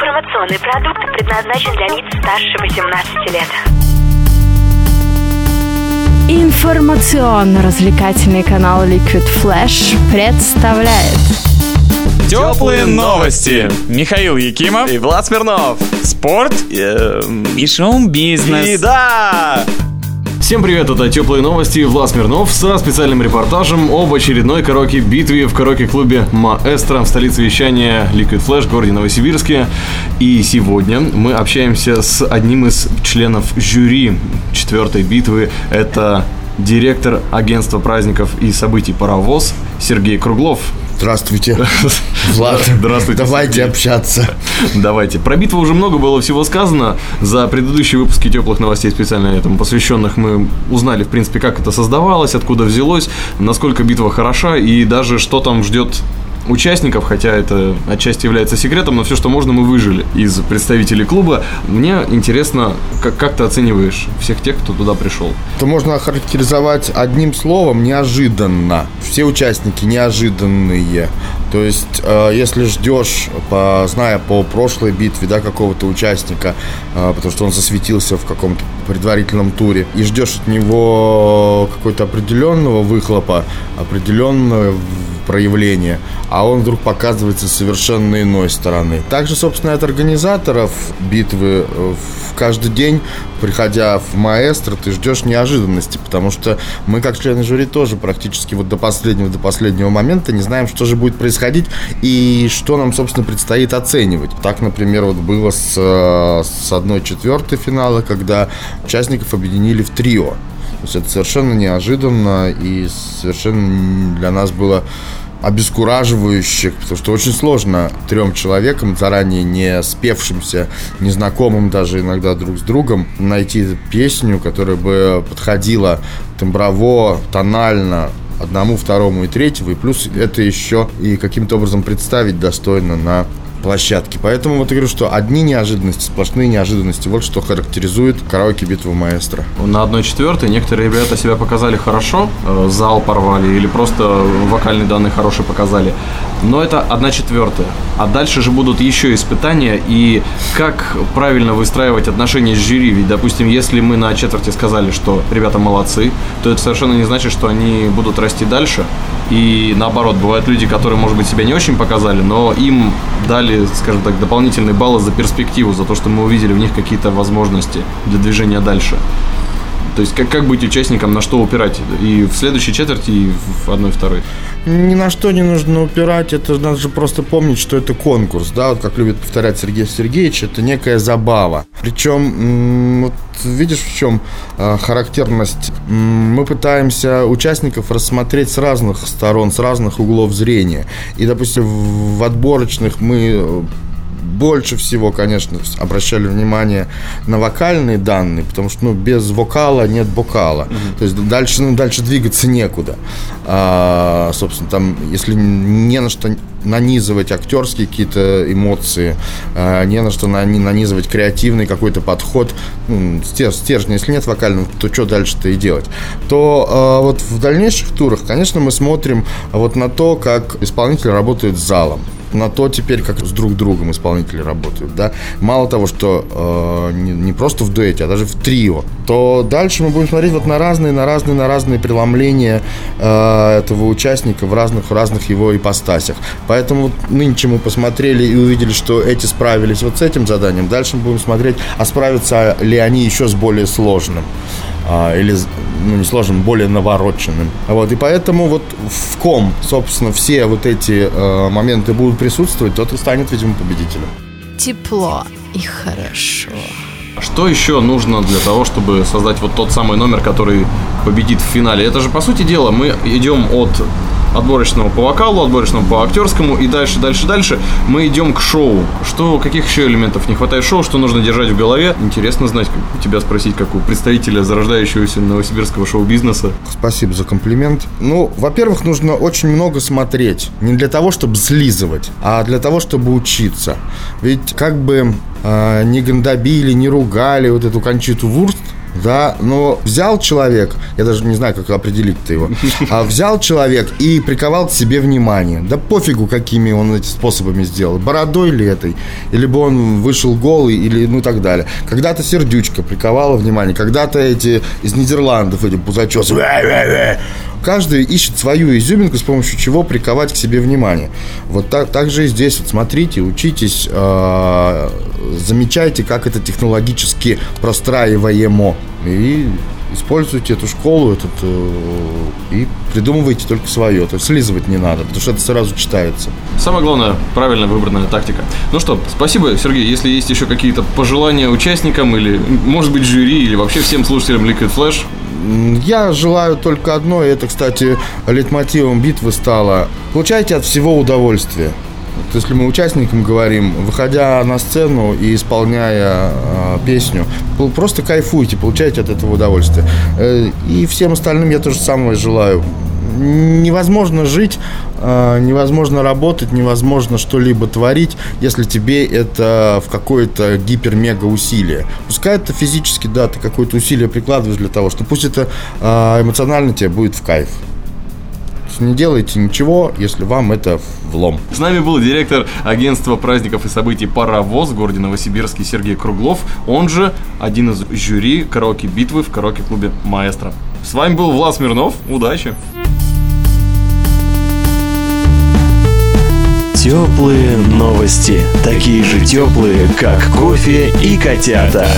Информационный продукт предназначен для лиц старше 18 лет. Информационно-развлекательный канал Liquid Flash представляет Теплые новости. Михаил Якимов. И Влад Смирнов. Спорт. Эм, И шоу-бизнес. И да! Всем привет, это Теплые новости, Влад Смирнов со специальным репортажем об очередной караоке-битве в караоке-клубе «Маэстро» в столице вещания Liquid Flash в городе Новосибирске. И сегодня мы общаемся с одним из членов жюри четвертой битвы. Это директор агентства праздников и событий «Паровоз» Сергей Круглов. Здравствуйте, Влад. Здравствуйте, Давайте Сергей. общаться. Давайте. Про битву уже много было всего сказано. За предыдущие выпуски теплых новостей, специально этому посвященных, мы узнали, в принципе, как это создавалось, откуда взялось, насколько битва хороша и даже что там ждет участников, хотя это отчасти является секретом, но все, что можно, мы выжили из представителей клуба. Мне интересно, как, как ты оцениваешь всех тех, кто туда пришел? Это можно охарактеризовать одним словом неожиданно. Все участники неожиданные. То есть, э, если ждешь, по, зная по прошлой битве, да, какого-то участника, э, потому что он засветился в каком-то предварительном туре, и ждешь от него какой-то определенного выхлопа, определенного проявления, а он вдруг показывается совершенно иной стороны. Также, собственно, от организаторов битвы э, в каждый день, приходя в маэстро, ты ждешь неожиданности, потому что мы, как члены жюри, тоже практически вот до последнего, до последнего момента не знаем, что же будет происходить и что нам, собственно, предстоит оценивать. Так, например, вот было с, э, с одной четвертой финала, когда участников объединили в трио. То есть это совершенно неожиданно и совершенно для нас было обескураживающе, потому что очень сложно трем человекам, заранее не спевшимся, незнакомым даже иногда друг с другом, найти песню, которая бы подходила темброво, тонально одному, второму и третьему, и плюс это еще и каким-то образом представить достойно на площадке. Поэтому вот я говорю, что одни неожиданности, сплошные неожиданности. Вот что характеризует караоке битву маэстро. На одной четвертой некоторые ребята себя показали хорошо, э, зал порвали или просто вокальные данные хорошие показали. Но это одна четвертая. А дальше же будут еще испытания. И как правильно выстраивать отношения с жюри? Ведь, допустим, если мы на четверти сказали, что ребята молодцы, то это совершенно не значит, что они будут расти дальше. И наоборот, бывают люди, которые, может быть, себя не очень показали, но им дали, скажем так, дополнительные баллы за перспективу, за то, что мы увидели в них какие-то возможности для движения дальше. То есть как, как быть участником, на что упирать и в следующей четверти, и в одной, второй. Ни на что не нужно упирать, это надо же просто помнить, что это конкурс, да, вот как любит повторять Сергей Сергеевич, это некая забава. Причем, вот видишь, в чем э, характерность? Мы пытаемся участников рассмотреть с разных сторон, с разных углов зрения. И, допустим, в в отборочных мы э, больше всего, конечно, обращали внимание на вокальные данные, потому что ну, без вокала нет бокала. То есть дальше, ну, дальше двигаться некуда. А, собственно, там, если не на что нанизывать актерские какие-то эмоции, а, не на что нани- нанизывать креативный какой-то подход, ну, стер- стержня, если нет вокального, то что дальше-то и делать? То а, вот в дальнейших турах, конечно, мы смотрим вот на то, как исполнитель работает с залом на то теперь, как с друг другом исполнители работают, да. Мало того, что э, не, не просто в дуэте, а даже в трио, то дальше мы будем смотреть вот на разные, на разные, на разные преломления э, этого участника в разных, разных его ипостасях. Поэтому вот нынче мы посмотрели и увидели, что эти справились вот с этим заданием. Дальше мы будем смотреть, а справятся ли они еще с более сложным или, ну, не сложным, более навороченным. Вот, и поэтому вот в ком, собственно, все вот эти э, моменты будут присутствовать, тот и станет, видимо, победителем. Тепло и хорошо. Что еще нужно для того, чтобы создать вот тот самый номер, который победит в финале? Это же, по сути дела, мы идем от отборочного по вокалу, отборочного по актерскому, и дальше, дальше, дальше мы идем к шоу. Что, каких еще элементов не хватает шоу, что нужно держать в голове? Интересно знать, как тебя спросить, как у представителя зарождающегося новосибирского шоу-бизнеса. Спасибо за комплимент. Ну, во-первых, нужно очень много смотреть. Не для того, чтобы слизывать, а для того, чтобы учиться. Ведь как бы э, не гандобили, не ругали вот эту Кончиту Вурст, да, но взял человек, я даже не знаю, как определить-то его, а взял человек и приковал к себе внимание. Да пофигу, какими он эти способами сделал, бородой ли этой, или бы он вышел голый, или ну так далее. Когда-то сердючка приковала внимание, когда-то эти из Нидерландов, эти пузачесы, каждый ищет свою изюминку, с помощью чего приковать к себе внимание. Вот так, так же и здесь. Вот смотрите, учитесь, э, замечайте, как это технологически простраиваемо. И используйте эту школу этот, э, и придумывайте только свое. То есть слизывать не надо, потому что это сразу читается. Самое главное, правильно выбранная тактика. Ну что, спасибо, Сергей. Если есть еще какие-то пожелания участникам или, может быть, жюри, или вообще всем слушателям Liquid Flash, я желаю только одно, и это, кстати, лейтмотивом битвы стало. Получайте от всего удовольствие. Вот если мы участникам говорим, выходя на сцену и исполняя э, песню, просто кайфуйте, получайте от этого удовольствие. Э, и всем остальным я тоже самое желаю невозможно жить, а, невозможно работать, невозможно что-либо творить, если тебе это в какое-то гипер-мега усилие. Пускай это физически, да, ты какое-то усилие прикладываешь для того, что пусть это а, эмоционально тебе будет в кайф не делайте ничего, если вам это влом. С нами был директор агентства праздников и событий «Паровоз» в городе Новосибирске Сергей Круглов, он же один из жюри караоке-битвы в караоке-клубе «Маэстро». С вами был Влад Смирнов. Удачи! Теплые новости. Такие же теплые, как кофе и котята.